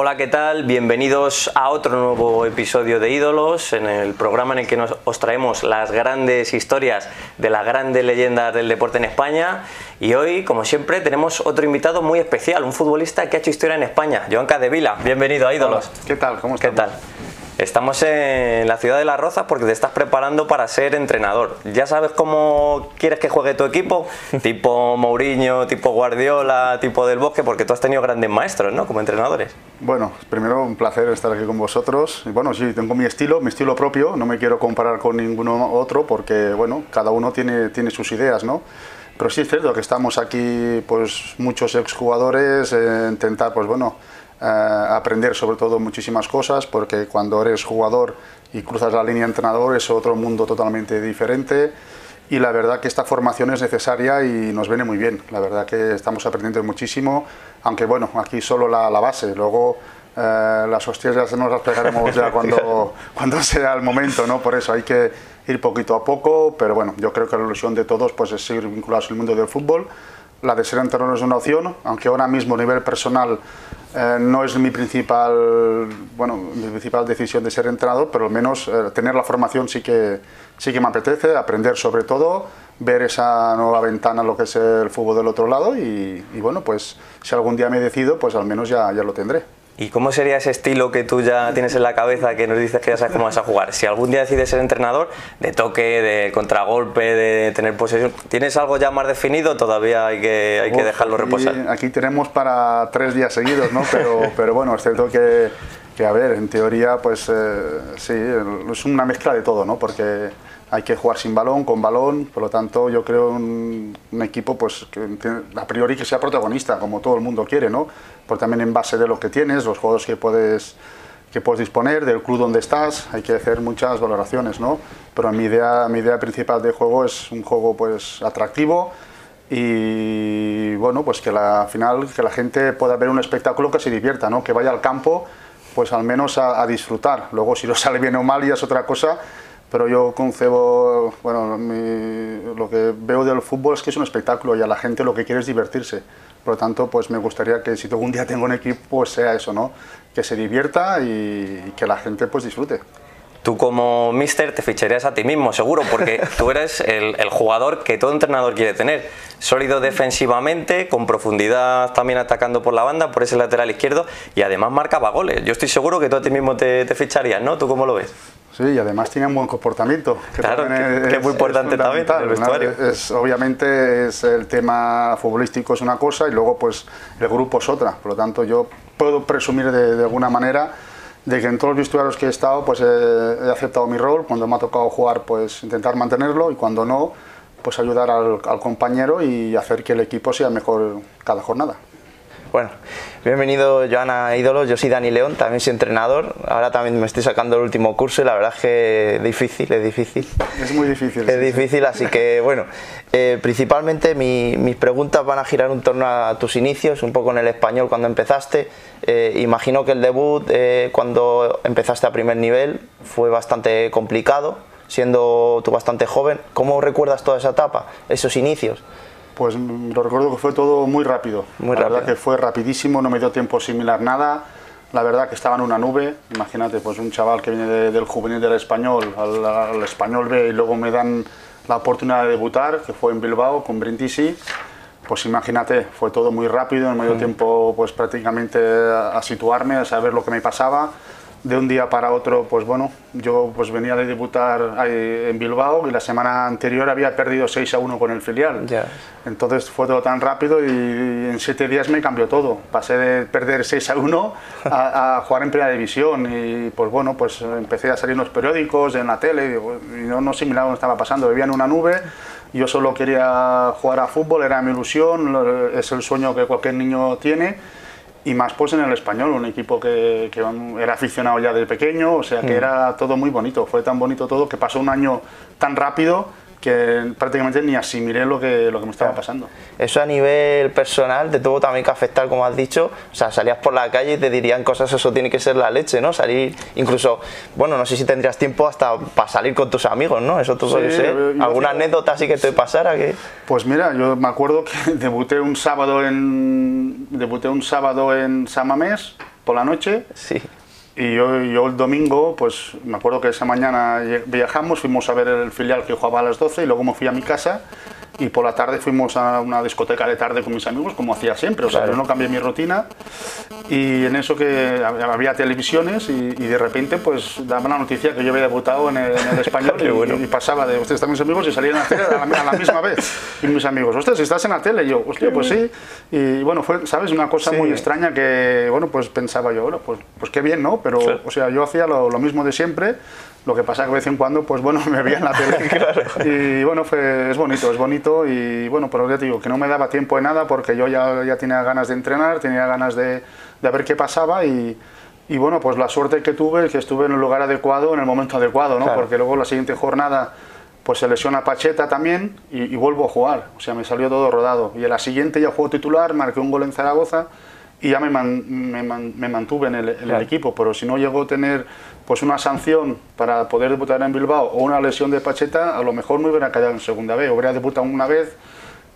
Hola, ¿qué tal? Bienvenidos a otro nuevo episodio de Ídolos, en el programa en el que nos, os traemos las grandes historias de las grandes leyendas del deporte en España. Y hoy, como siempre, tenemos otro invitado muy especial, un futbolista que ha hecho historia en España, Joan Cadevila. Bienvenido a Ídolos. ¿Qué tal? ¿Cómo estás? ¿Qué tal? Estamos en la ciudad de Las Rozas porque te estás preparando para ser entrenador. ¿Ya sabes cómo quieres que juegue tu equipo? tipo Mourinho, tipo Guardiola, tipo Del Bosque, porque tú has tenido grandes maestros, ¿no? Como entrenadores. Bueno, primero un placer estar aquí con vosotros. Bueno, sí, tengo mi estilo, mi estilo propio. No me quiero comparar con ninguno otro porque, bueno, cada uno tiene, tiene sus ideas, ¿no? Pero sí es cierto que estamos aquí, pues muchos exjugadores, eh, intentar, pues bueno, eh, aprender sobre todo muchísimas cosas, porque cuando eres jugador y cruzas la línea entrenador es otro mundo totalmente diferente. Y la verdad que esta formación es necesaria y nos viene muy bien. La verdad que estamos aprendiendo muchísimo, aunque bueno, aquí solo la, la base. Luego eh, las hostias ya nos las pegaremos ya cuando, cuando sea el momento, ¿no? Por eso hay que ir poquito a poco, pero bueno, yo creo que la ilusión de todos pues, es seguir vinculados al mundo del fútbol. La de ser entrenador es una opción, aunque ahora mismo a nivel personal eh, no es mi principal, bueno, mi principal decisión de ser entrenador, pero al menos eh, tener la formación sí que, sí que me apetece, aprender sobre todo, ver esa nueva ventana, lo que es el fútbol del otro lado y, y bueno, pues si algún día me decido, pues al menos ya, ya lo tendré. ¿Y cómo sería ese estilo que tú ya tienes en la cabeza, que nos dices que ya sabes cómo vas a jugar? Si algún día decides ser entrenador, de toque, de contragolpe, de tener posesión, ¿tienes algo ya más definido? Todavía hay que, hay que dejarlo aquí, reposar. Aquí tenemos para tres días seguidos, ¿no? Pero, pero bueno, es cierto que, que, a ver, en teoría, pues eh, sí, es una mezcla de todo, ¿no? Porque hay que jugar sin balón, con balón, por lo tanto yo creo un, un equipo pues que a priori que sea protagonista, como todo el mundo quiere, ¿no? Pero también en base de lo que tienes, los juegos que puedes que puedes disponer, del club donde estás, hay que hacer muchas valoraciones, ¿no? Pero mi idea, mi idea principal de juego es un juego pues atractivo y bueno, pues que la, al final que la gente pueda ver un espectáculo que se divierta, ¿no? Que vaya al campo pues al menos a, a disfrutar. Luego si lo sale bien o mal ya es otra cosa, pero yo concebo, bueno, mi, lo que veo del fútbol es que es un espectáculo y a la gente lo que quiere es divertirse. Por lo tanto, pues me gustaría que si algún día tengo un equipo, pues sea eso, ¿no? Que se divierta y, y que la gente pues disfrute. Tú como mister te ficharías a ti mismo, seguro, porque tú eres el, el, jugador que todo entrenador quiere tener. Sólido defensivamente, con profundidad también atacando por la banda, por ese lateral izquierdo, y además marcaba goles. Yo estoy seguro que tú a ti mismo te, te ficharías, ¿no? ¿Tú cómo lo ves? Sí, y además tiene un buen comportamiento. Que claro, es, que es muy importante es también el vestuario. Es, obviamente es el tema futbolístico es una cosa y luego pues el grupo es otra. Por lo tanto yo puedo presumir de, de alguna manera de que en todos los vestuarios que he estado pues he, he, aceptado mi rol, cuando me ha tocado jugar pues intentar mantenerlo y cuando no pues ayudar al, al compañero y hacer que el equipo sea mejor cada jornada. Bueno, bienvenido Joana Ídolos, yo soy Dani León, también soy entrenador, ahora también me estoy sacando el último curso y la verdad es que difícil, es difícil. Es muy difícil. Es sí, difícil, sí. así que bueno, eh, principalmente mi, mis preguntas van a girar en torno a tus inicios, un poco en el español cuando empezaste. Eh, imagino que el debut eh, cuando empezaste a primer nivel fue bastante complicado, siendo tú bastante joven. ¿Cómo recuerdas toda esa etapa, esos inicios? Pues lo recuerdo que fue todo muy rápido. Muy la rápido. verdad que fue rapidísimo, no me dio tiempo asimilar nada. La verdad que estaba en una nube. Imagínate, pues un chaval que viene de, del juvenil del español al, al, español B y luego me dan la oportunidad de debutar, que fue en Bilbao con Brindisi. Pues imagínate, fue todo muy rápido, no me dio mm. tiempo pues prácticamente a, a situarme, a saber lo que me pasaba de un día para otro, pues bueno, yo pues venía de debutar en Bilbao y la semana anterior había perdido 6 a 1 con el filial. Yeah. Entonces fue todo tan rápido y en 7 días me cambió todo. Pasé de perder 6 a 1 a, a, jugar en primera división y pues bueno, pues empecé a salir en los periódicos, en la tele y no, no asimilaba lo que estaba pasando. Vivía en una nube, yo solo quería jugar a fútbol, era mi ilusión, es el sueño que cualquier niño tiene y más pues en el español, un equipo que, que, era aficionado ya de pequeño, o sea que mm. era todo muy bonito, fue tan bonito todo que pasó un año tan rápido que prácticamente ni asimilé lo que, lo que me estaba pasando. Eso a nivel personal te tuvo también que afectar, como has dicho, o sea, salías por la calle y te dirían cosas, eso tiene que ser la leche, ¿no? Salir, incluso, bueno, no sé si tendrías tiempo hasta para salir con tus amigos, ¿no? Eso tú sí, puede ser. ¿Alguna anécdota así que te pasara? Que... Pues mira, yo me acuerdo que debuté un sábado en, debuté un sábado en Samamés, por la noche. Sí. Y yo, yo el domingo, pues me acuerdo que esa mañana viajamos, fuimos a ver el filial que jugaba a las 12 y luego me fui a mi casa y por la tarde fuimos a una discoteca de tarde con mis amigos, como hacía siempre, o sea, Claro. yo no cambié mi rutina y en eso que hab- había televisiones y, y de repente pues daban la noticia que yo había debutado en el, en el español y, bueno. y pasaba de ustedes están mis amigos y salían a la tele a la, a la misma vez y mis amigos, ostras, estás en la tele y yo, hostia, pues sí y bueno, fue, sabes, una cosa Sí. muy extraña que, bueno, pues pensaba yo, bueno, pues, pues qué bien, ¿no? Pero, Claro. o sea, yo hacía lo, lo mismo de siempre, lo que pasa que de vez en cuando, pues bueno, me veía en la tele. Y bueno, fue, es bonito, es bonito y bueno, pero ya te digo, que no me daba tiempo de nada porque yo ya, ya tenía ganas de entrenar, tenía ganas de, de ver qué pasaba y... Y bueno, pues la suerte que tuve es que estuve en el lugar adecuado, en el momento adecuado, ¿no? Claro. Porque luego la siguiente jornada pues se lesiona Pacheta también y, y vuelvo a jugar. O sea, me salió todo rodado. Y en la siguiente ya juego titular, marqué un gol en Zaragoza y ya me, man- me, man- me mantuve en el, en el Claro. equipo. Pero si no llegó a tener pues una sanción para poder debutar en Bilbao o una lesión de Pacheta, a lo mejor me hubiera quedado en segunda B. Hubiera debutado una vez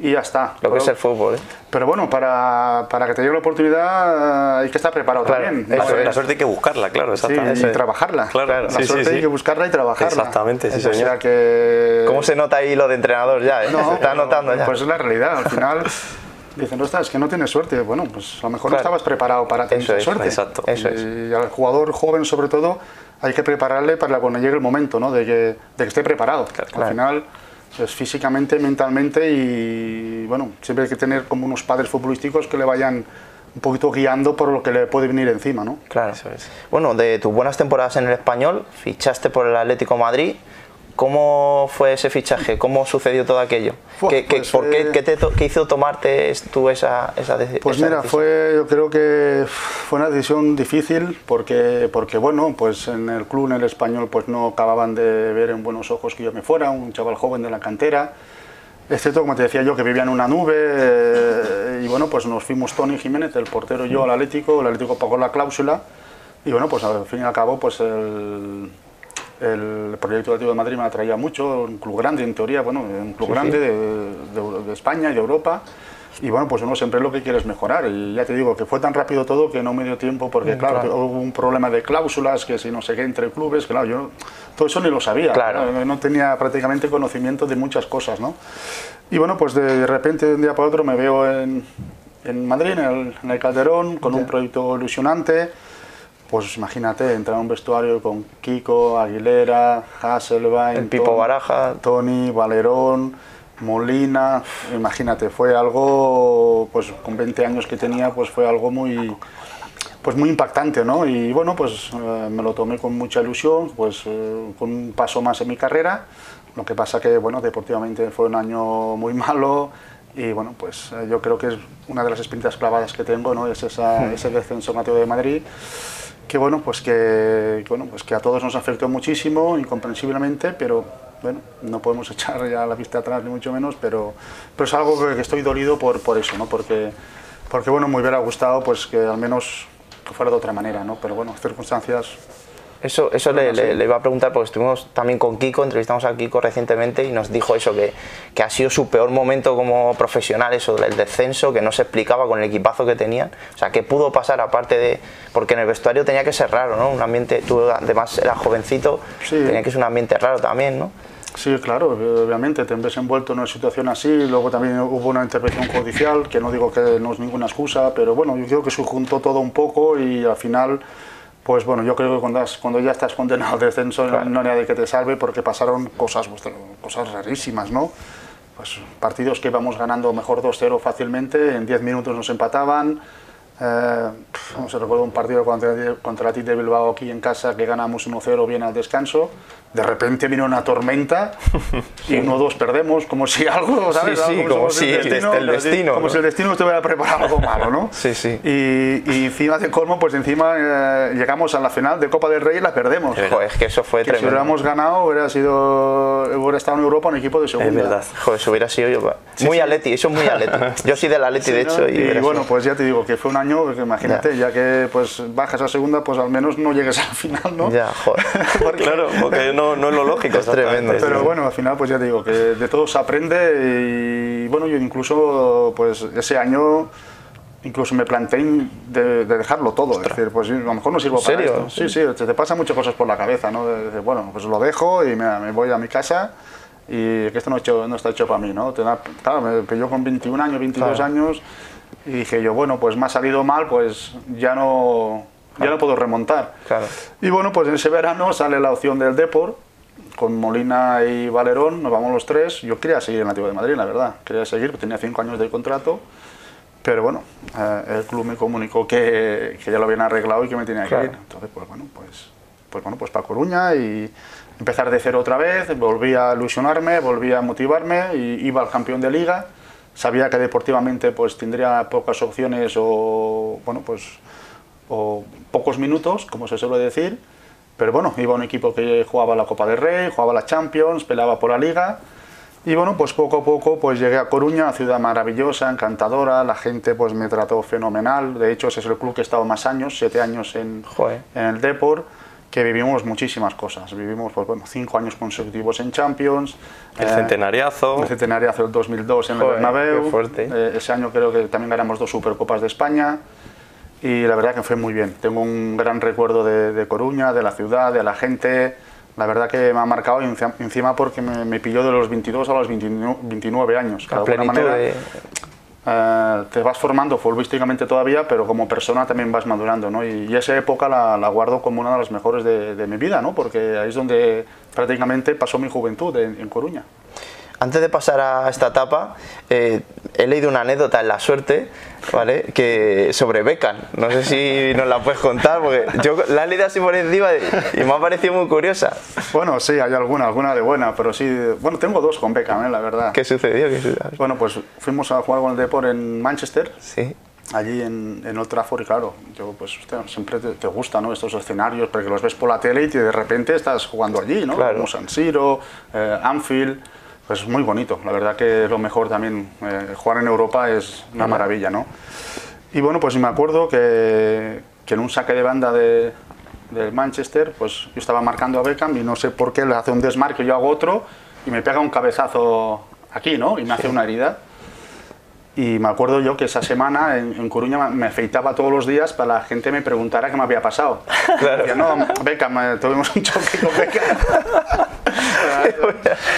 y ya está. Lo que es Pero- el fútbol, ¿eh? Pero bueno, para, para que te llegue la oportunidad hay que estar preparado Claro, también. No, es. La suerte hay que buscarla, claro, Sí, exactamente. y trabajarla. Claro, la sí, sí, suerte sí. hay que buscarla y trabajarla. Exactamente, sí, o sea señor. que... ¿Cómo se nota ahí lo de entrenador ya, eh? No, se está pero, notando ya. Pues es la realidad. Al final dicen, no es que no tienes suerte. Bueno, pues a lo mejor Claro. no estabas preparado para tener Eso es, suerte. exacto. Eso y al jugador joven, sobre todo, hay que prepararle para cuando llegue el momento, ¿no? De que, de que esté preparado. claro. Al final es físicamente, mentalmente y bueno, siempre hay que tener como unos padres futbolísticos que le vayan un poquito guiando por lo que le puede venir encima, ¿no? Claro. Eso es. Bueno, de tus buenas temporadas en el español, fichaste por el Atlético de Madrid. ¿Cómo fue ese fichaje? ¿Cómo sucedió todo aquello? ¿Qué, pues, por qué, eh, qué te qué hizo tomarte tú esa, esa, deci- Pues esa mira, decisión? fue, yo creo que fue una decisión difícil porque, porque bueno, pues en el club, en el español, pues no acababan de ver en buenos ojos que yo me fuera, un chaval joven de la cantera. Excepto, como te decía yo, que vivía en una nube eh, y bueno, pues nos fuimos Tony Jiménez, el portero y yo al Atlético, el Atlético pagó la cláusula y bueno, pues al fin y al cabo, pues el, el proyecto Atlético de Madrid me atraía mucho, un club grande en teoría, bueno, un club grande de, de- de España y de Europa. Y bueno, pues uno siempre lo que quiere es mejorar. Y ya te digo que fue tan rápido todo que no me dio tiempo porque, claro, claro. hubo un problema de cláusulas, que si no sé qué, entre clubes, claro, yo todo eso ni lo sabía. Claro. No, no tenía prácticamente conocimiento de muchas cosas, ¿no? Y bueno, pues de, repente, de un día para otro, me veo en, en Madrid, en el, en el Calderón, con un proyecto ilusionante. Pues imagínate, entrar a un vestuario con Kiko, Aguilera, Hasselbein, El Pipo Tony- Baraja. Tony, Valerón, Molina, imagínate, fue algo, pues con 20 años que tenía, pues fue algo muy, pues muy impactante, ¿no? Y bueno, pues eh, me lo tomé con mucha ilusión, pues eh, con un paso más en mi carrera. Lo que pasa que, bueno, deportivamente fue un año muy malo y bueno, pues eh, yo creo que es una de las espinitas clavadas que tengo, ¿no? Es esa, ese descenso en Atlético de Madrid que bueno, pues que, bueno, pues que a todos nos afectó muchísimo, incomprensiblemente, pero bueno, no podemos echar ya la vista atrás ni mucho menos, pero, pero es algo que, estoy dolido por, por eso, ¿no? Porque, porque bueno, me hubiera gustado pues que al menos fuera de otra manera, ¿no? Pero bueno, circunstancias Eso, eso le, le- le iba a preguntar porque estuvimos también con Kiko, entrevistamos a Kiko recientemente y nos dijo eso, que, que ha sido su peor momento como profesional, eso del descenso, que no se explicaba con el equipazo que tenían. O sea, ¿qué pudo pasar aparte de...? Porque en el vestuario tenía que ser raro, ¿no? Un ambiente, tú además eras jovencito, Sí. tenía que ser un ambiente raro también, ¿no? Sí, claro, obviamente te ves envuelto en una situación así, luego también hubo una intervención judicial, que no digo que no es ninguna excusa, pero bueno, yo creo que se juntó todo un poco y al final, pues bueno, yo creo que cuando, has- cuando ya estás condenado al descenso Claro. no hay nadie que te salve porque pasaron cosas, cosas rarísimas, ¿no? Pues partidos que íbamos ganando mejor 2-0 fácilmente, en 10 minutos nos empataban, eh, no se recuerdo un partido contra, contra la TIT de Bilbao aquí en casa que ganamos 1-0 bien al descanso. De repente vino una tormenta y 1-2 perdemos, como si algo, ¿sabes? Sí, sí, como somos si el dest- el destino, Como ¿no? si el destino estuviera preparado algo malo, ¿no? Sí, sí. Y, y encima de colmo, pues encima eh, llegamos a la final de Copa del Rey y la perdemos. Joder, es que eso fue Que si tremendo. hubiéramos ganado, hubiera sido hubiera estado en Europa un equipo de segunda. Es verdad. Joder, eso hubiera sido yo. muy sí. atleti, eso es muy atleti. Yo soy del atleti, Sí, de ¿no? hecho. Y, Y, bueno, pues ya te digo que fue un año, que imagínate, ya que pues bajas a segunda, pues al menos no llegues a la final, ¿no? Ya, joder. Claro, porque no, no es lo lógico. Es tremendo. Pero bueno, al final pues ya te digo que de todo se aprende y bueno, yo incluso pues ese año incluso me planteé de, dejarlo todo, es decir, pues a lo mejor no sirvo para serio? esto. Sí, sí, te, te pasan muchas cosas por la cabeza, ¿no? De, de, bueno, pues lo dejo y me, me voy a mi casa y que esto no, hecho, no está hecho para mí, ¿no? Te da- claro, me pilló con 21 años, 22 Claro. años y dije yo, bueno, pues me ha salido mal, pues ya no, ya no puedo remontar. Claro. Y bueno, pues en ese verano sale la opción del Depor, con Molina y Valerón, nos vamos los tres. Yo quería seguir en el Nativo de Madrid, la verdad. Quería seguir, tenía cinco años de contrato. Pero bueno, eh, el club me comunicó que, que ya lo habían arreglado y que me tenía Claro. que ir. Entonces, pues bueno, pues, pues bueno, pues para Coruña y empezar de cero otra vez. Volví a ilusionarme, volví a motivarme y iba al campeón de liga. Sabía que deportivamente pues tendría pocas opciones o bueno pues o pocos minutos, como se suele decir. Pero bueno, iba a un equipo que jugaba la Copa del Rey, jugaba la Champions, peleaba por la Liga. Y bueno, pues poco a poco pues llegué a Coruña, ciudad maravillosa, encantadora, la gente pues me trató fenomenal. De hecho, ese es el club que he estado más años, siete años en, Joder. en el Depor, que vivimos muchísimas cosas. Vivimos pues, bueno, cinco años consecutivos en Champions. El eh, centenariazo. el centenario del 2002 en el Joder, Bernabéu. qué fuerte. Eh, ese año creo que también ganamos dos Supercopas de España y la verdad que fue muy bien. Tengo un gran recuerdo de, de Coruña, de la ciudad, de la gente. La verdad que me ha marcado encima porque me, me pilló de los 22 a los 29, 29 años. La de alguna manera, de... eh, te vas formando futbolísticamente todavía, pero como persona también vas madurando, ¿no? Y, y esa época la, la guardo como una de las mejores de, de mi vida, ¿no? Porque ahí es donde prácticamente pasó mi juventud, en, en Coruña. Antes de pasar a esta etapa, eh, he leído una anécdota en La Suerte, ¿vale? Que sobre Beckham. No sé si nos la puedes contar, porque yo la he leído así por encima y me ha parecido muy curiosa. Bueno, sí, hay alguna, alguna de buena, pero sí. Bueno, tengo dos con Beckham, ¿eh? la verdad. ¿Qué sucedió? ¿Qué sucedió? Bueno, pues fuimos a jugar con el Depor en Manchester, Sí, allí en, en Old Trafford, y claro, yo, pues hostia, siempre te, te gusta, ¿no? Estos escenarios, porque los ves por la tele y de repente estás jugando allí, ¿no? Claro. Como San Siro, eh, Anfield. Pues es muy bonito, la verdad que es lo mejor también. eh, jugar en Europa es una maravilla, ¿no? Y bueno, pues me acuerdo que, que en un saque de banda de, del Manchester, pues yo estaba marcando a Beckham y no sé por qué le hace un desmarque, yo hago otro y me pega un cabezazo aquí, ¿no? Y me hace una herida. Y me acuerdo yo que esa semana en, en Coruña me afeitaba todos los días para que la gente me preguntara qué me había pasado. Claro. Decía, no, Beckham, eh, tuvimos un choque con Beckham.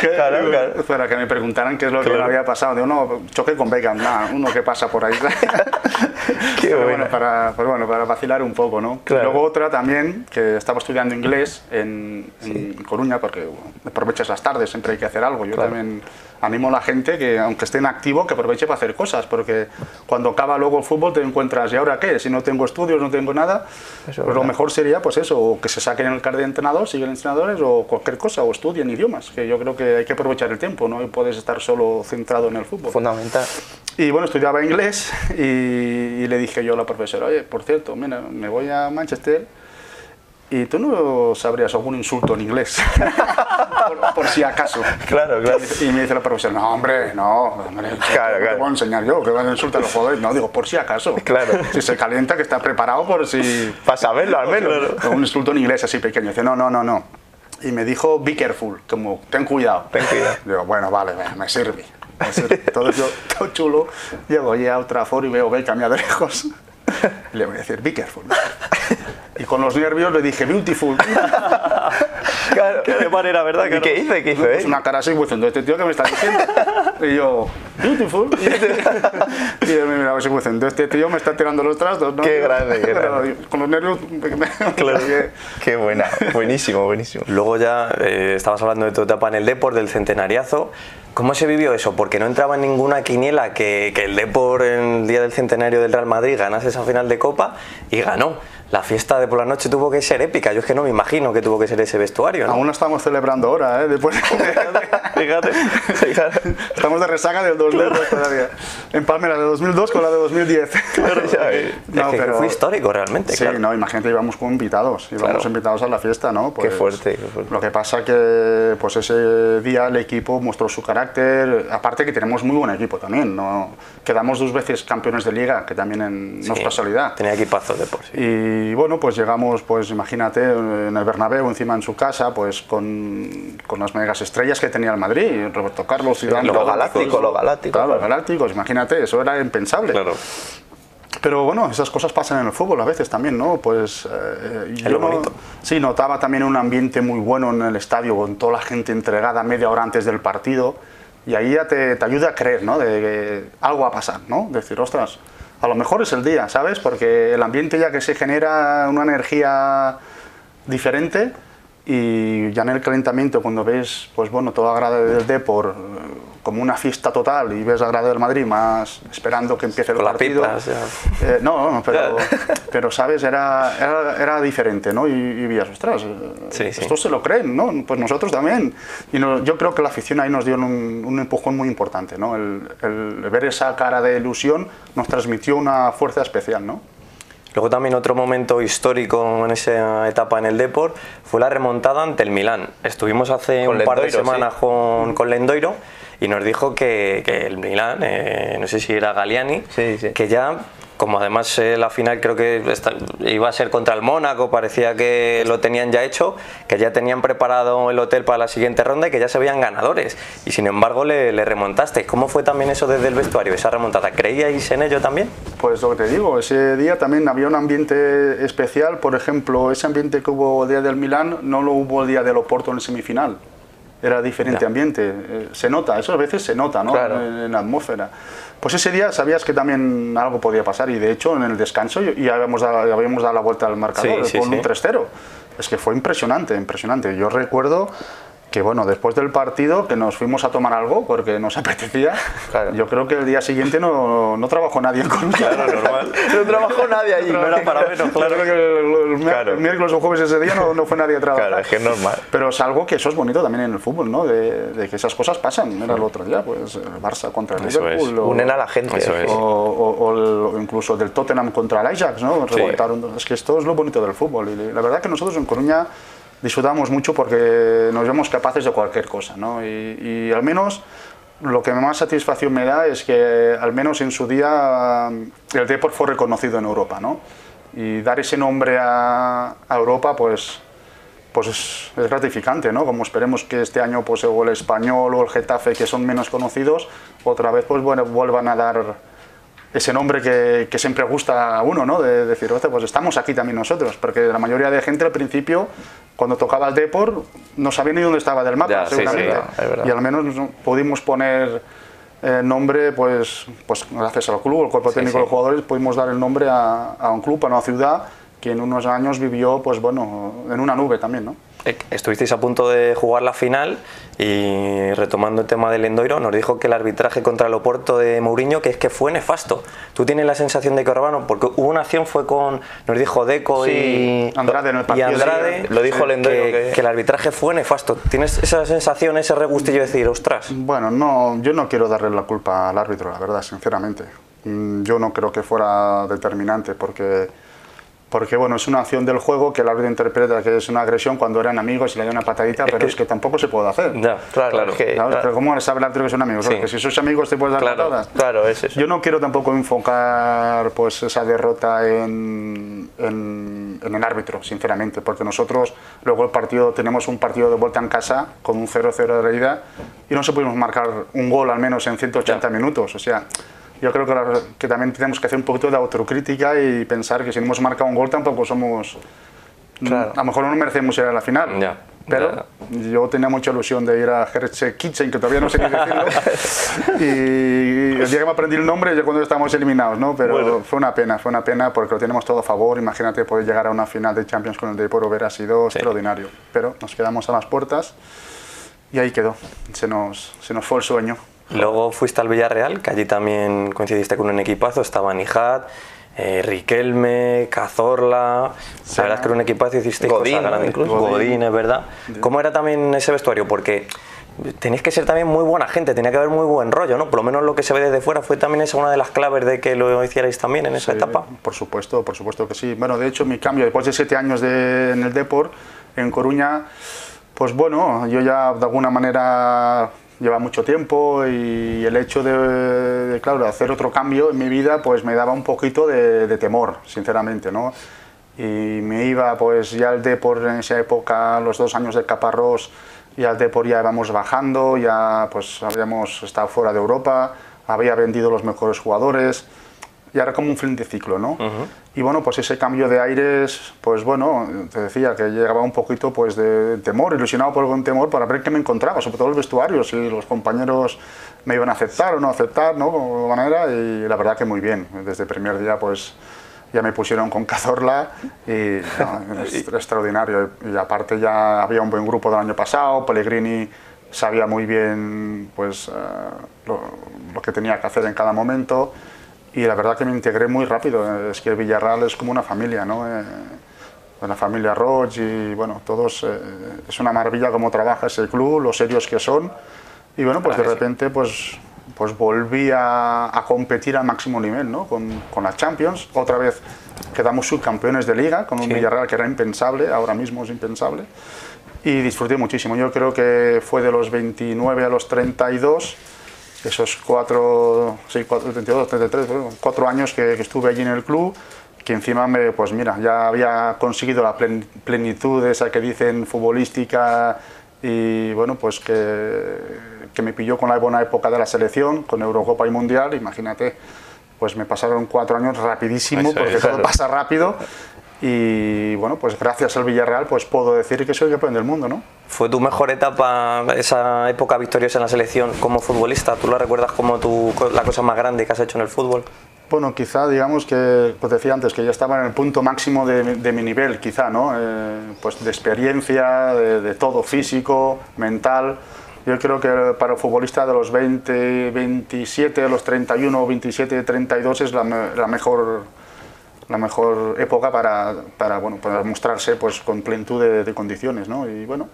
Claro, claro. Para que me preguntaran qué es lo que me Claro. había pasado. Digo, no, choque con Beckham, nada, uno que pasa por ahí. Qué Pero bueno. para, pues bueno, para vacilar un poco, ¿no? Claro. Luego otra también, que estaba estudiando inglés en, en Coruña, porque bueno, aprovechas las tardes, siempre hay que hacer algo. Yo Claro. también animo a la gente que, aunque esté en activo, que aproveche para hacer cosas, porque cuando acaba luego el fútbol te encuentras, ¿y ahora qué? Si no tengo estudios, no tengo nada, Eso es pues lo mejor sería pues eso, o que se saquen el carnet de entrenador, siguen entrenadores, o cualquier cosa, o estudien idiomas, que yo creo que hay que aprovechar el tiempo, no puedes estar solo centrado en el fútbol. fundamental. Y bueno, estudiaba inglés y, y le dije yo a la profesora, oye, por cierto, mira, me voy a Manchester y tú no sabrías algún insulto en inglés, por, por si acaso. Claro, claro. Y me dice la profesora, no, hombre, no, hombre, Claro, ¿qué claro. te voy a enseñar yo? que van a insultar a los jugadores? No, digo, por si acaso. Claro. Si se calienta, que está preparado por si... Para saberlo al menos. Un insulto en inglés así pequeño. Dice, no, no, no, no. Y me dijo, be careful, como, ten cuidado. Ten cuidado. Digo, bueno, vale, me, sirve. me sirve. Entonces yo, todo chulo, llego allí a otra y veo ya de lejos. Y le voy a decir, be careful. Y con los nervios le dije, beautiful. Claro. Qué manera, ¿verdad? ¿Y qué hizo? ¿Qué hizo? Pues eh? una cara así, pues entonces este tío que me está diciendo. Y yo, beautiful. Y, y él me miraba así, pues entonces este tío me está tirando los trastos, ¿no? Qué grande, qué grande. con los nervios. Claro. que- Qué buena. Buenísimo, buenísimo. Luego ya eh, estabas hablando de tu etapa en el Depor, del centenariazo. ¿Cómo se vivió eso? Porque no entraba en ninguna quiniela que, que el Depor en el día del centenario del Real Madrid ganase esa final de Copa y ganó. La fiesta de por la noche tuvo que ser épica. Yo es que no me imagino que tuvo que ser ese vestuario, ¿no? Aún lo estamos celebrando ahora, ¿eh? Después. Fíjate. Estamos de resaca del 2002 todavía. En Palmera de 2002 con la de 2010. Ya ves. No, es que pero- fue histórico realmente, Sí, claro. no, imagínate, íbamos con invitados, íbamos Claro. invitados a la fiesta, ¿no? Pues, Qué fuerte, qué fuerte. Lo que pasa que, pues ese día el equipo mostró su carácter, aparte que tenemos muy buen equipo también, ¿no? Quedamos dos veces campeones de liga, que también en, no es Sí, casualidad. Tenía equipazo de por sí. Y bueno, pues llegamos, pues imagínate, en el Bernabéu, encima en su casa, pues con, con las megas estrellas que tenía el Madrid, Roberto Carlos, Zidane, lo todos, galáctico, todos. lo galáctico, Claro, claro. los galácticos, imagínate, eso era impensable. Claro. pero bueno, esas cosas pasan en el fútbol a veces también, ¿no? Pues eh, yo no, sí notaba también un ambiente muy bueno en el estadio con toda la gente entregada media hora antes del partido y ahí ya te, te ayuda a creer, ¿no? De que algo va a pasar, ¿no? decir, ostras, a lo mejor es el día, ¿sabes? Porque el ambiente ya que se genera una energía diferente y ya en el calentamiento cuando ves pues bueno toda grada del eh, como una fiesta total y ves la grada del Madrid más esperando que empiece el partido eh, no, no pero, pero sabes era, era, era, diferente ¿no? y, y vías ostras eh, estos se lo creen ¿no? pues nosotros también y yo creo que la afición ahí nos dio un, un empujón muy importante ¿no? el, el ver esa cara de ilusión nos transmitió una fuerza especial ¿no? Luego también otro momento histórico en esa etapa en el Deport fue la remontada ante el Milán. Estuvimos hace un par de semanas con, con Lendoiro y nos dijo que, el Milán, eh, no sé si era Galiani, que ya como además eh, la final creo que iba a ser contra el Mónaco, parecía que lo tenían ya hecho, que ya tenían preparado el hotel para la siguiente ronda y que ya se veían ganadores. Y sin embargo le, le remontaste. ¿Cómo fue también eso desde el vestuario, esa remontada? ¿Creíais en ello también? Pues lo que te digo, ese día también había un ambiente especial. Por ejemplo, ese ambiente que hubo el día del Milán no lo hubo el día del Oporto en semifinal era diferente ambiente. Eh, se nota, eso a veces se nota ¿no? en, la atmósfera. Pues ese día sabías que también algo podía pasar y de hecho en el descanso ya habíamos dado, habíamos dado la vuelta al marcador con un 3-0. Es que fue impresionante, impresionante. Yo recuerdo que bueno, después del partido que nos fuimos a tomar algo porque nos apetecía, yo creo que el día siguiente no, no trabajó nadie en Coruña. Claro, normal. no trabajó nadie allí. No era para menos, claro. que el, miércoles o jueves ese día no, no, fue nadie a trabajar. Claro, es que es normal. Pero es algo que eso es bonito también en el fútbol, ¿no? De, de que esas cosas pasan. Era el otro día, pues el Barça contra el Liverpool. O, Unen a la gente. O, o, incluso del Tottenham contra el Ajax, ¿no? Es que esto es lo bonito del fútbol. Y la verdad que nosotros en Coruña disfrutamos mucho porque nos vemos capaces de cualquier cosa, ¿no? y, al menos lo que más satisfacción me da es que al menos en su día el deporte fue reconocido en Europa, ¿no? Y dar ese nombre a, Europa, pues, pues es, gratificante, ¿no? Como esperemos que este año pues, o el Español o el Getafe, que son menos conocidos, otra vez pues, bueno, vuelvan a dar ese nombre que, que, siempre gusta a uno, ¿no? De, decir, pues estamos aquí también nosotros, porque la mayoría de gente al principio, cuando tocaba el Depor, no sabía ni dónde estaba del mapa, seguramente. y al menos pudimos poner el eh, nombre, pues, pues gracias al club, el cuerpo técnico de los jugadores, pudimos dar el nombre a, a un club, a una ciudad que en unos años vivió, pues bueno, en una nube también, ¿no? Eh, estuvisteis a punto de jugar la final y retomando el tema del Endoiro, nos dijo que el arbitraje contra el Oporto de Mourinho que es que fue nefasto. ¿Tú tienes la sensación de que Orbano, porque hubo una acción fue con, nos dijo Deco y Andrade, el y Andrade, lo dijo el Endoiro que, que... el arbitraje fue nefasto. ¿Tienes esa sensación, ese regustillo de decir, ostras? Bueno, no, yo no quiero darle la culpa al árbitro, la verdad, sinceramente. Mm, yo no creo que fuera determinante porque porque bueno, es una acción del juego que el árbitro interpreta que es una agresión cuando eran amigos y le da una patadita, pero es que tampoco se puede hacer. Ya, claro, claro. Es que, Pero ¿cómo sabe el árbitro que son amigos? Que si sos amigos te puedes dar claro, patadas. Claro, es eso. Yo no quiero tampoco enfocar pues esa derrota en, en, en, el árbitro, sinceramente, porque nosotros luego el partido tenemos un partido de vuelta en casa con un 0-0 de realidad y no se pudimos marcar un gol al menos en 180 ya. minutos, o sea yo creo que, que, también tenemos que hacer un poquito de autocrítica y pensar que si no hemos marcado un gol tampoco somos... Claro. A lo mejor no merecemos ir a la final. Ya. Pero ya. yo tenía mucha ilusión de ir a Hertz Kitchen, que todavía no sé ni decirlo. y el día que me aprendí el nombre, ya cuando estábamos eliminados, ¿no? Pero bueno. fue una pena, fue una pena porque lo tenemos todo a favor. Imagínate poder llegar a una final de Champions con el Depor hubiera sido sí. extraordinario. Pero nos quedamos a las puertas y ahí quedó. Se nos, se nos fue el sueño. Luego fuiste al Villarreal, que allí también coincidiste con un equipazo, estaba Nijat, eh, Riquelme, Cazorla, sí, la verdad es que era un equipazo y hiciste Godín, cosas grandes incluso, Godín, Godín, es verdad. ¿Cómo era también ese vestuario? Porque tenéis que ser también muy buena gente, tenía que haber muy buen rollo, ¿no? Por lo menos lo que se ve desde fuera fue también esa una de las claves de que lo hicierais también en esa sí, etapa. Por supuesto, por supuesto que sí. Bueno, de hecho mi cambio después de siete años de, en el Depor, en Coruña, pues bueno, yo ya de alguna manera lleva mucho tiempo y el hecho de, de, claro, de hacer otro cambio en mi vida pues me daba un poquito de, de temor, sinceramente, ¿no? Y me iba pues ya al Depor en esa época, los dos años de Caparrós, y al Depor ya íbamos bajando, ya pues habíamos estado fuera de Europa, había vendido los mejores jugadores, y ahora como un fin de ciclo, ¿no? Y bueno, pues ese cambio de aires, pues bueno, te decía que llegaba un poquito pues de temor, ilusionado por algún temor para ver qué me encontraba, sobre todo los vestuarios, si los compañeros me iban a aceptar o no aceptar, ¿no? De manera, y la verdad que muy bien, desde el primer día pues ya me pusieron con Cazorla y extraordinario. Y aparte ya había un buen grupo del año pasado, Pellegrini sabía muy bien pues, eh, lo, que tenía que hacer en cada momento y la verdad que me integré muy rápido. Es que Villarreal es como una familia, ¿no? Eh, una familia Roche y bueno, todos, eh, es una maravilla cómo trabaja ese club, los serios que son y bueno, pues de repente pues pues volví a, competir al máximo nivel, ¿no? Con, con, la Champions. Otra vez quedamos subcampeones de liga, con un Villarreal que era impensable, ahora mismo es impensable. Y disfruté muchísimo. Yo creo que fue de los 29 a los 32, esos cuatro, sí, cuatro, 32, 33, cuatro años que, estuve allí en el club, que encima me, pues mira, ya había conseguido la plenitud esa que dicen futbolística y bueno, pues que, que, me pilló con la buena época de la selección, con Eurocopa y Mundial, imagínate, pues me pasaron cuatro años rapidísimo, porque todo pasa rápido, y bueno, pues gracias al Villarreal pues puedo decir que soy campeón del mundo, ¿no? ¿Fue tu mejor etapa, esa época victoriosa en la selección como futbolista? ¿Tú la recuerdas como tu, la cosa más grande que has hecho en el fútbol? Bueno, quizá digamos que, pues decía antes, que ya estaba en el punto máximo de, mi nivel, quizá, ¿no? Eh, pues de experiencia, de, todo, físico, mental. Yo creo que para el futbolista de los 20, 27, a los 31, 27, 32 es la, la mejor la mejor época para, para, bueno, para mostrarse pues, con plenitud de, condiciones. ¿no? Y bueno,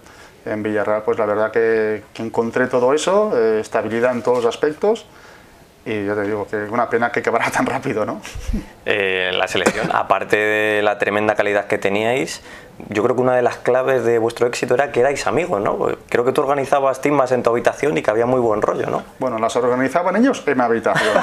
en Villarreal pues la verdad que, encontré todo eso, eh, estabilidad en todos los aspectos y yo te digo que una pena que quebrara tan rápido, ¿no? Eh, la selección, aparte de la tremenda calidad que teníais, yo creo que una de las claves de vuestro éxito era que erais amigos, ¿no? Creo que tú organizabas timbas en tu habitación y que había muy buen rollo, ¿no? Bueno, las organizaban ellos en mi habitación.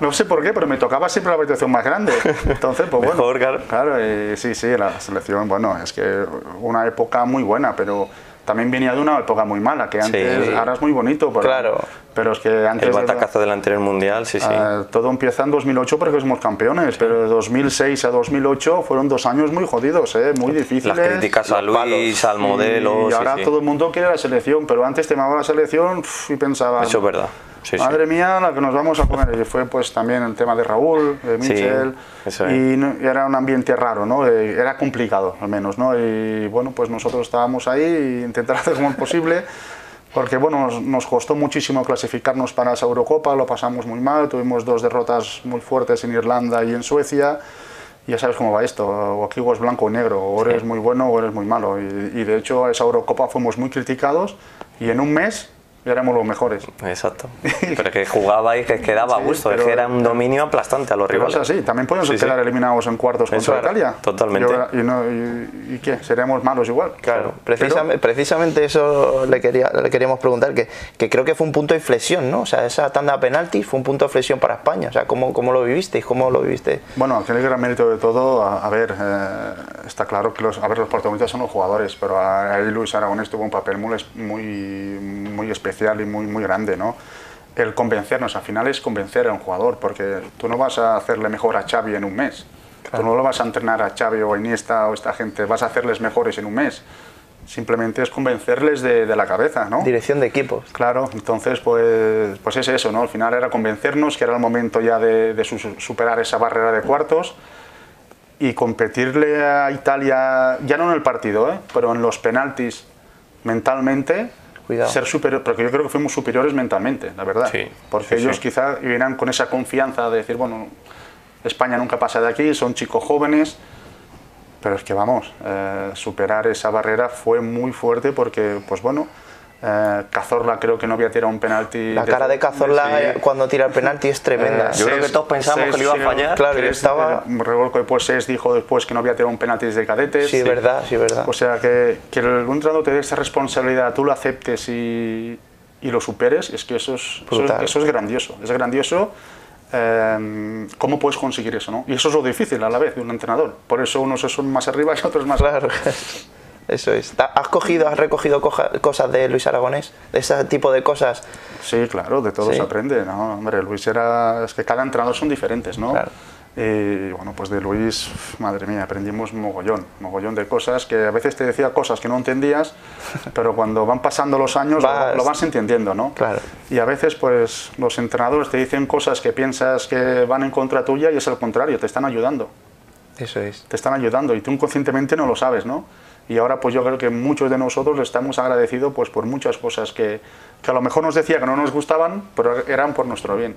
no sé por qué, pero me tocaba siempre la habitación más grande. Entonces, pues bueno. Mejor, claro. Claro, sí, sí, la selección, bueno, es que una época muy buena, pero también venía de una época muy mala, que antes, ahora es muy bonito, pero, claro. pero es que antes... El batacazo del anterior mundial, sí, sí. Ah, todo empieza en 2008 porque somos campeones, pero de 2006 a 2008 fueron dos años muy jodidos, ¿eh? muy difíciles. Las críticas a Luis, al modelo... Y ahora todo el mundo quiere la selección, pero antes temaba la selección y pensaba... Eso es verdad. Madre mía, la que nos vamos a poner. Y fue pues también el tema de Raúl, de Michel, y, era un ambiente raro, ¿no? Eh, era complicado al menos, ¿no? Y bueno, pues nosotros estábamos ahí e intentar hacer como posible, porque bueno, nos, costó muchísimo clasificarnos para esa Eurocopa, lo pasamos muy mal, tuvimos dos derrotas muy fuertes en Irlanda y en Suecia, ya sabes cómo va esto, o aquí o es blanco o negro, o eres muy bueno o eres muy malo, y, y de hecho a esa Eurocopa fuimos muy criticados, y en un mes y éramos los mejores. Exacto. Pero que jugaba y que quedaba a gusto, es que era un dominio aplastante a los rivales. Es así, también podemos quedar eliminados en cuartos contra Italia. Totalmente. y, qué? ¿Seríamos malos igual? Claro, precisamente, eso le, quería, le queríamos preguntar, que, que, creo que fue un punto de inflexión, ¿no? O sea, esa tanda de penaltis fue un punto de inflexión para España. O sea, ¿cómo, cómo lo vivisteis? ¿Cómo lo viviste? Bueno, el gran mérito de todo, a, ver, eh, está claro que los, a ver, los protagonistas son los jugadores, pero ahí Luis Aragonés tuvo un papel muy, muy, muy especial y muy, muy grande, ¿no? El convencernos, al final es convencer a un jugador, porque tú no vas a hacerle mejor a Xavi en un mes. Tú no lo vas a entrenar a Xavi o a Iniesta o esta gente, vas a hacerles mejores en un mes. Simplemente es convencerles de, de la cabeza, ¿no? Dirección de equipos. Claro, entonces pues, pues es eso, ¿no? Al final era convencernos que era el momento ya de, de superar esa barrera de cuartos y competirle a Italia, ya no en el partido, ¿eh? pero en los penaltis mentalmente, ser superior, porque yo creo que fuimos superiores mentalmente, la verdad. porque ellos quizá vienen con esa confianza de decir, bueno, España nunca pasa de aquí, son chicos jóvenes, pero es que vamos, eh, superar esa barrera fue muy fuerte porque, pues bueno, eh, Cazorla creo que no había tirado un penalti. La cara de Cazorla cuando tira el penalti es tremenda. Eh, Yo creo que todos pensamos que le iba a fallar. Claro, estaba. Revolco después es dijo después que no había tirado un penalti desde cadetes. Sí, verdad, sí, verdad. O sea que, que el entrenador te dé esa responsabilidad, tú lo aceptes y, y lo superes, es que eso es, eso, es grandioso. Es grandioso. Eh, ¿Cómo puedes conseguir eso? ¿no? Y eso es lo difícil a la vez de un entrenador. Por eso unos son más arriba y otros más claro. Eso es. ¿Has cogido, has recogido cosas de Luis Aragonés? ¿De ese tipo de cosas? Sí, claro, de todo se aprende, ¿no? Hombre, Luis era... Es que cada entrenador son diferentes, ¿no? Claro. Y bueno, pues de Luis, madre mía, aprendimos mogollón, mogollón de cosas que a veces te decía cosas que no entendías, pero cuando van pasando los años lo, vas entendiendo, ¿no? Claro. Y a veces, pues los entrenadores te dicen cosas que piensas que van en contra tuya y es al contrario, te están ayudando. Eso es. Te están ayudando y tú inconscientemente no lo sabes, ¿no? Y ahora, pues yo creo que muchos de nosotros estamos agradecidos pues, por muchas cosas que, que a lo mejor nos decía que no nos gustaban, pero eran por nuestro bien.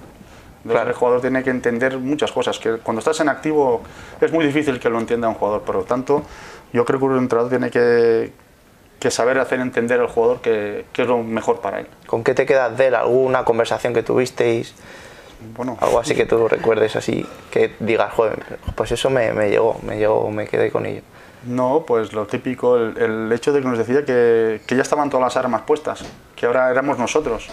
Claro. El jugador tiene que entender muchas cosas, que cuando estás en activo es muy difícil que lo entienda un jugador, por lo tanto, yo creo que un entrenador tiene que, que saber hacer entender al jugador que, que, es lo mejor para él. ¿Con qué te quedas de él? ¿Alguna conversación que tuvisteis? Bueno. Algo así que tú recuerdes así, que digas, joder, pues eso me, me llegó, me llegó, me quedé con ello. No, pues lo típico, el, el hecho de que nos decía que, que, ya estaban todas las armas puestas, que ahora éramos nosotros.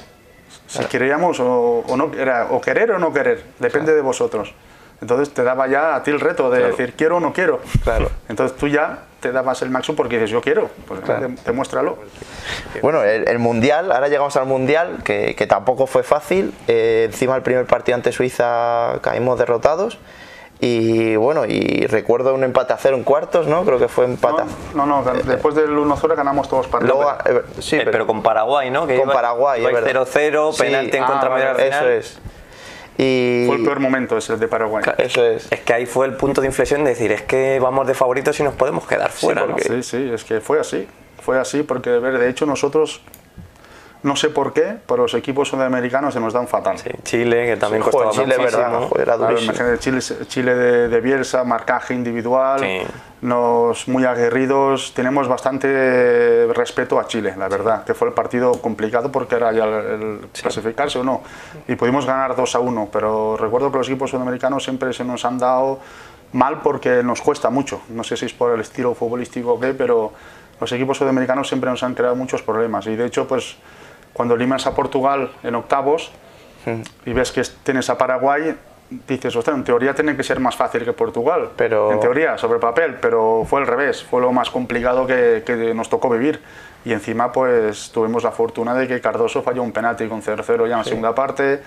Si queríamos o, o, no, era o querer o no querer, depende de vosotros. Entonces te daba ya a ti el reto de decir quiero o no quiero. Claro. Entonces tú ya te dabas el máximo porque dices yo quiero, pues claro. demuéstralo. Bueno, el, el, Mundial, ahora llegamos al Mundial, que, que tampoco fue fácil. Eh, encima el primer partido ante Suiza caímos derrotados. Y bueno, y recuerdo un empate a cero en cuartos, ¿no? Creo que fue empate. No, no, no después del 1-0 ganamos todos partidos. Luego, eh, sí, pero, pero, con Paraguay, ¿no? Que con iba, Paraguay, 0-0, penalti en contra ah, final. Eso es. Y... Fue el peor momento ese de Paraguay. Eso es. Es que ahí fue el punto de inflexión de decir, es que vamos de favoritos y nos podemos quedar fuera. Sí, porque... ¿no? sí, sí, es que fue así. Fue así porque, de hecho, nosotros no sé por qué, pero los equipos sudamericanos se nos dan fatal. Sí, Chile, que también sí, costaba Chile, muchísimo. verdad, joder, era durísimo. Claro, Chile, Chile de, de, Bielsa, marcaje individual, Sí. nos muy aguerridos. Tenemos bastante respeto a Chile, la verdad, que fue el partido complicado porque era ya el clasificarse o no. Y pudimos ganar 2 a 1, pero recuerdo que los equipos sudamericanos siempre se nos han dado mal porque nos cuesta mucho. No sé si es por el estilo futbolístico o qué, pero los equipos sudamericanos siempre nos han creado muchos problemas. Y de hecho, pues cuando eliminas a Portugal en octavos y ves que tienes a Paraguay, dices, ostras, en teoría tiene que ser más fácil que Portugal. Pero... En teoría, sobre papel, pero fue al revés, fue lo más complicado que, que nos tocó vivir. Y encima, pues tuvimos la fortuna de que Cardoso falló un penalti con 0-0 ya en la Sí. segunda parte.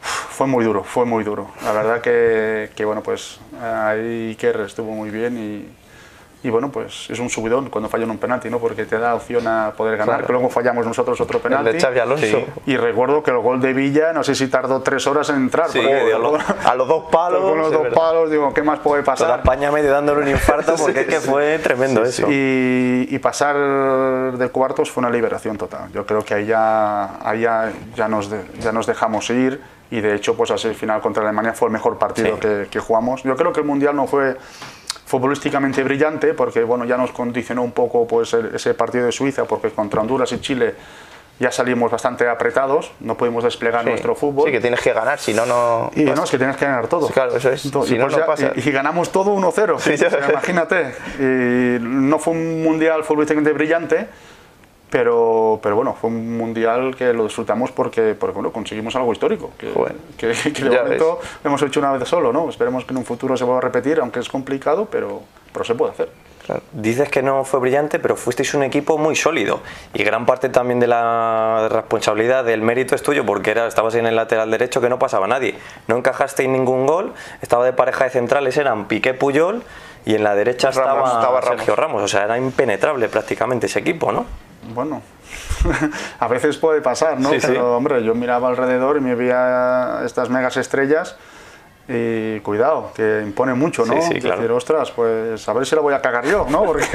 Fue muy duro, fue muy duro. La verdad que, que bueno, pues ahí Iker estuvo muy bien y, y bueno, pues es un subidón cuando fallan un penalti, ¿no? Porque te da opción a poder ganar, Claro. que luego fallamos nosotros otro penalti. El de Xavi Alonso. Sí. Y recuerdo que el gol de Villa, no sé si tardó tres horas en entrar. Sí, porque- A los dos palos. con los dos verdad. palos, digo, ¿qué más puede Toda pasar? España medio dándole un infarto porque es que fue tremendo eso. Y, y pasar de cuartos fue una liberación total. Yo creo que ahí ya, ahí ya, ya, nos, de- ya nos dejamos ir y de hecho pues así el final contra Alemania fue el mejor partido Sí. que, que jugamos. Yo creo que el Mundial no fue futbolísticamente brillante porque bueno, ya nos condicionó un poco pues, ese partido de Suiza porque contra Honduras y Chile ya salimos bastante apretados, no pudimos desplegar Sí. nuestro fútbol. Sí, que tienes que ganar, si no, no. Y no, es que tienes que ganar todo. Sí, claro, eso es. Entonces, Si y, no, pues no ya- pasa. y- y ganamos todo 1-0. Sí, imagínate. Y no fue un mundial futbolísticamente brillante, pero, pero bueno, fue un mundial que lo disfrutamos porque, porque bueno, conseguimos algo histórico. Que, que, que de momento hemos hecho una vez solo, ¿no? Esperemos que en un futuro se vuelva a repetir, aunque es complicado, pero, pero se puede hacer. Claro. Dices que no fue brillante, pero fuisteis un equipo muy sólido. Y gran parte también de la responsabilidad del mérito es tuyo, porque era, estabas en el lateral derecho que no pasaba nadie. No encajasteis ningún gol, estaba de pareja de centrales, eran Piqué Puyol, y en la derecha Ramos, estaba, estaba Ramos. Sergio Ramos. O sea, era impenetrable prácticamente ese equipo, ¿no? Bueno, a veces puede pasar, ¿no? Sí, sí. Pero, hombre, yo miraba alrededor y me veía estas megas estrellas y cuidado, que impone mucho, ¿no? Sí, sí, claro. Decir, ostras, pues a ver si la voy a cagar yo, ¿no? Porque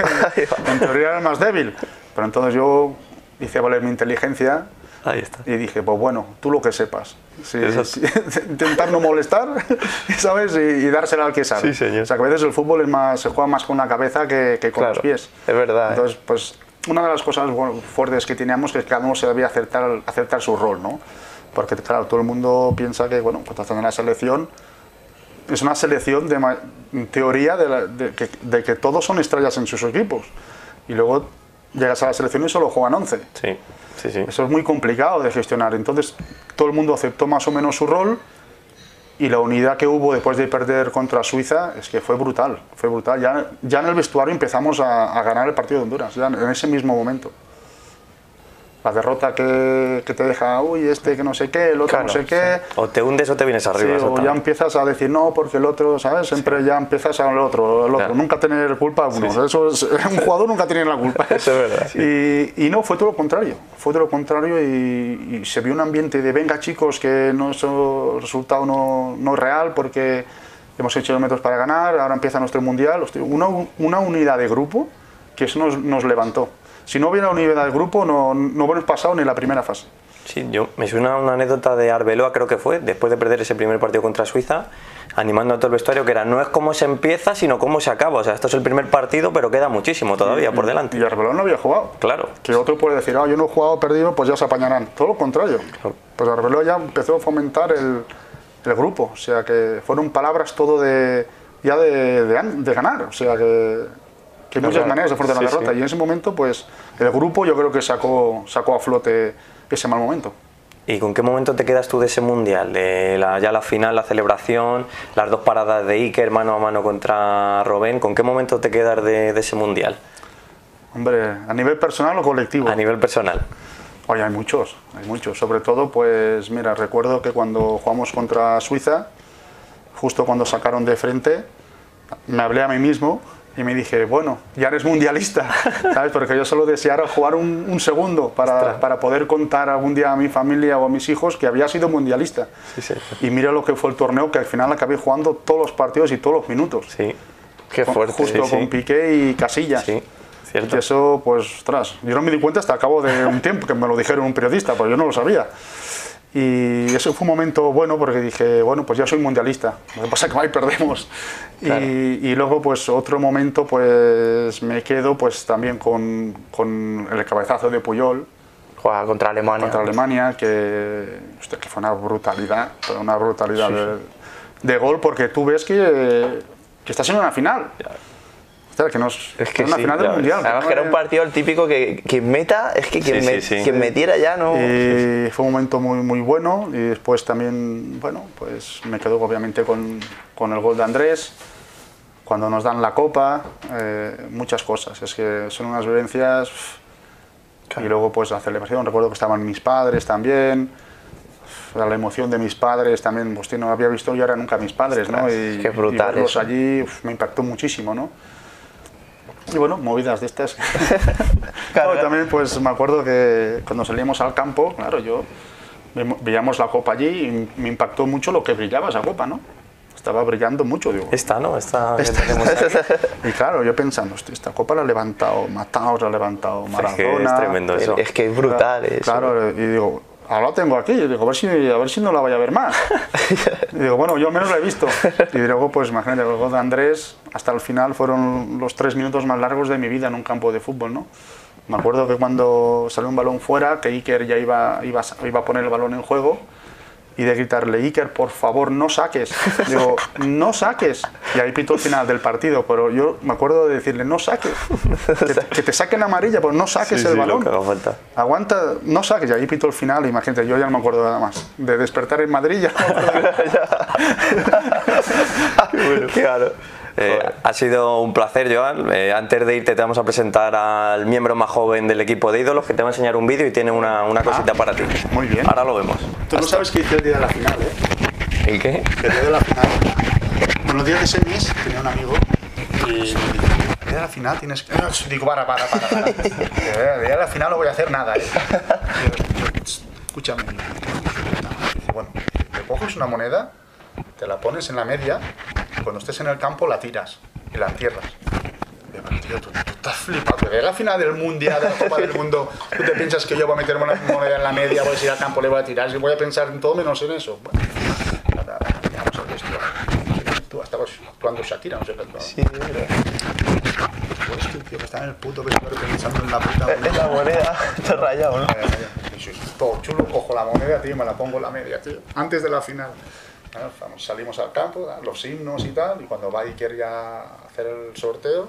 en teoría era el más débil. Pero entonces yo hice valer mi inteligencia Ahí está. y dije, pues bueno, tú lo que sepas. Sí, sí, intentar no molestar, ¿sabes? Y, y dársela al que sabe. Sí, señor. O sea, que a veces el fútbol es más, se juega más con la cabeza que, que con Claro, los pies. es verdad, ¿eh? Entonces, pues una de las cosas bueno, fuertes que teníamos es que cada uno se debía aceptar, aceptar su rol, ¿no? Porque, claro, todo el mundo piensa que, bueno, pues estás en la selección, es una selección de teoría de, la- de que, de que todos son estrellas en sus equipos. Y luego llegas a la selección y solo juegan 11. Sí, sí, sí. Eso es muy complicado de gestionar. Entonces, todo el mundo aceptó más o menos su rol y la unidad que hubo después de perder contra Suiza es que fue brutal, fue brutal. Ya, ya en el vestuario empezamos a, a ganar el partido de Honduras, ya en ese mismo momento. La derrota que, que te deja, uy, este que no sé qué, el otro Claro, no sé qué. O te hundes o te vienes Sí, arriba. o ya empiezas a decir no porque el otro, ¿sabes? Siempre ya empiezas al otro, el otro. Claro. Nunca tener culpa uno. Eso es, un jugador nunca tiene la culpa. Eso es verdad. Y, y no, fue todo lo contrario. Fue todo lo contrario y, y se vio un ambiente de venga chicos que nuestro resultado no, no es real porque hemos hecho metros para ganar, ahora empieza nuestro mundial. Una, una unidad de grupo que eso nos, nos levantó. Si no hubiera unidad de grupo no, no hubiéramos pasado ni la primera fase. Sí, yo me suena una anécdota de Arbeloa, creo que fue, después de perder ese primer partido contra Suiza, animando a todo el vestuario, que era no es cómo se empieza, sino cómo se acaba. O sea, esto es el primer partido, pero queda muchísimo todavía por delante. Y Arbeloa no había jugado. Claro. Que otro puede decir, ah, yo no he jugado, perdido, pues ya se apañarán. Todo lo contrario. Pues Arbeloa ya empezó a fomentar el, el grupo. O sea, que fueron palabras todo de ya de, de, de ganar. O sea, que, que hay muchas maneras de afrontar la Sí, derrota. sí. Y en ese momento, pues, el grupo yo creo que sacó, sacó a flote ese mal momento. ¿Y con qué momento te quedas tú de ese mundial? De la, ya la final, la celebración, las dos paradas de Iker mano a mano contra Robén. ¿Con qué momento te quedas de, de ese mundial? Hombre, a nivel personal o colectivo. A nivel personal. Oye, hay muchos, hay muchos. Sobre todo, pues mira, recuerdo que cuando jugamos contra Suiza, justo cuando sacaron de frente, me hablé a mí mismo y me dije, bueno, ya eres mundialista, ¿sabes? Porque yo solo deseara jugar un, un segundo para, para poder contar algún día a mi familia o a mis hijos que había sido mundialista. Sí, sí. Y mira lo que fue el torneo, que al final acabé jugando todos los partidos y todos los minutos. Sí, Qué Con- fuerte. Justo sí, sí. con Piqué y Casillas. sí, cierto. Y eso, pues, ostras, yo no me di cuenta hasta al cabo de un tiempo, que me lo dijeron un periodista, pues yo no lo sabía. Y eso fue un momento bueno porque dije, bueno, pues ya soy mundialista, lo que pasa es que ahí perdemos. Y- Claro. Y, luego, pues otro momento, pues me quedo pues también con, con el cabezazo de Puyol Juega contra Alemania. contra Alemania, que, hostia, que fue una brutalidad, una brutalidad de, de gol, porque tú ves que, que estás en una final. Hostia, que nos, Es que una sí, final del mundial. Además no que era un partido el típico que quien meta, es que quien, Sí, me- sí, sí. quien metiera ya no... Y fue un momento muy, muy bueno y después también, bueno, pues me quedo obviamente con, con el gol de Andrés, cuando nos dan la copa, eh, muchas cosas, es que son unas vivencias y luego pues la celebración, recuerdo que estaban mis padres también, la emoción de mis padres también, pues tío, no había visto yo ahora nunca a mis padres, ¿no? Y, qué brutal y verlos eso. allí uf, me impactó muchísimo, ¿no? Y bueno, movidas de estas. Claro. También pues me acuerdo que cuando salíamos al campo, claro, yo ve- veíamos la copa allí y me impactó mucho lo que brillaba esa copa, ¿no? Estaba brillando mucho, digo. Esta, ¿no? Esta que tenemos aquí. Y claro, yo pensando, "Hostia, esta copa la ha levantado Mataos, la ha levantado Es que Maradona. es tremendo eso. Es que es brutal eso. Claro, y digo, ahora la tengo aquí, y digo, a ver si, a ver si no la voy a ver más. y digo, bueno, yo al menos la he visto. Y luego, pues imagínate, gol de Andrés, hasta el final fueron los tres minutos más largos de mi vida en un campo de fútbol, ¿no? Me acuerdo que cuando salió un balón fuera, que Iker ya iba, iba, iba a poner el balón en juego, y de gritarle, Iker, por favor, no saques. Digo, no saques. Y ahí pito el final del partido, pero yo me acuerdo de decirle, no saques. Que, que te saquen amarilla, pues no saques Sí, el sí, balón. falta. Aguanta, no saques, y ahí pito el final, imagínate, yo ya no me acuerdo nada más. De despertar en Madrid ya no me acuerdo. Claro. Eh, ha sido un placer, Joan. Eh, antes de irte te vamos a presentar al miembro más joven del equipo de ídolos que te va a enseñar un vídeo y tiene una, una cosita para ti. Muy bien. Ahora lo vemos. Tú no sabes qué hice el día de la final, ¿eh? ¿Y qué? El día de la final. Bueno, el día de semis tenía un amigo y me el de la final tienes que... Digo, para, para, para, para. El de la final no voy a hacer nada, ¿eh? Escúchame. Bueno, te coges una moneda, te la pones en la media y cuando estés en el campo la tiras y la entierras. Pero tío, tú, tú estás flipado. De la final del mundial, de la Copa del Mundo, tú te piensas que yo voy a meter una moneda en la media, voy a ir al campo, le voy a tirar, y voy a pensar en todo menos en eso. Bueno, nada, nada, llegamos al vestuario. Tú estabas actuando Shakira, no sé qué. Sí, verdad. Pues este tío que está en el puto vestuario pensando en la puta Es la moneda, está rayado, ¿no? todo chulo, cojo la moneda, tío, y me la pongo en la media, tío, antes de la final. Vamos, salimos al campo, los himnos y tal, y cuando va Iker ya a hacer el sorteo,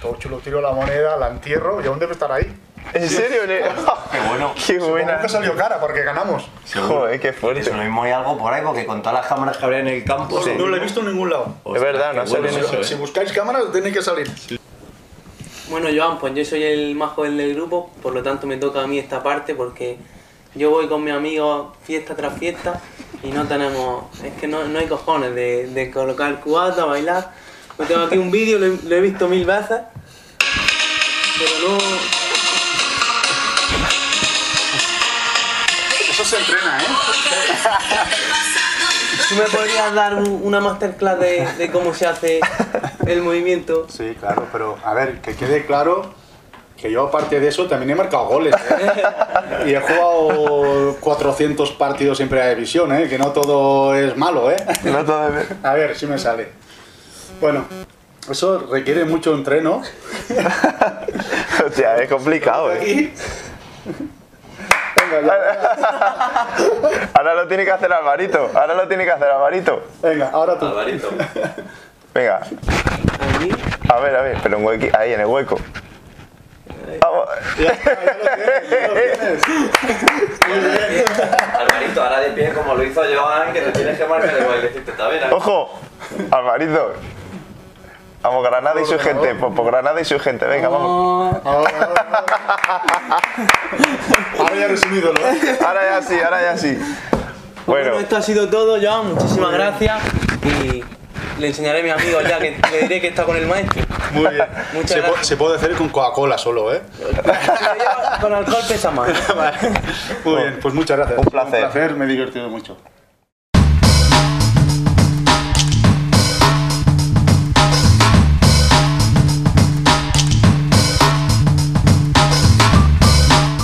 todo chulo, tiro la moneda, la entierro, ¿y aún debe estar ahí? ¿En serio? Qué bueno. Qué buena. Nunca salió cara porque ganamos. Joder, qué fuerte. Eso lo mismo hay algo por ahí, porque con todas las cámaras que habría en el campo. No lo he visto en ningún lado. Es verdad, no sale bueno en eso, Si ¿eh? buscáis cámaras, tenéis que salir. Bueno, Joan, pues yo soy el más joven del grupo, por lo tanto me toca a mí esta parte porque yo voy con mis amigos fiesta tras fiesta y no tenemos, es que no, no hay cojones de, de colocar cubata, bailar. Yo tengo aquí un vídeo, lo, he- lo he visto mil veces, pero no... Eso se entrena, ¿eh? ¿Tú me podrías dar un- una masterclass de, de cómo se hace el movimiento? Sí, claro, pero a ver, que quede claro que yo aparte de eso también he marcado goles. ¿eh? y he jugado 400 partidos en primera división, ¿eh? que no todo es malo. ¿eh? No todo es- A ver si me sale. Bueno, eso requiere mucho entreno. Hostia, es complicado, eh. Aquí. Venga, ya. Ahora lo tiene que hacer Alvarito. Ahora lo tiene que hacer Alvarito. Venga, ahora tú. Alvarito. Venga, a ver, a ver, pero en huequi- ahí en el hueco. Vamos. Ya lo tienes, ya lo tienes. Alvarito, ahora de pie como lo hizo Joan, que te tienes que marcar el bailecito también. ¿eh? Ojo, Alvarito. Vamos, Granada y su gente, por, por Granada y su gente, venga, vamos. Ahora, ya ídolo. ¿eh? Ahora ya sí, ahora ya sí. Bueno, Bueno, esto ha sido todo, Joan. Muchísimas gracias. Y le enseñaré a mi amigo ya que le diré que está con el maestro. Muy bien. Muchas se, gracias. se puede hacer con Coca-Cola solo, ¿eh? Con alcohol pesa más. Muy bien, pues muchas gracias. Un placer. Un placer, me he divertido mucho.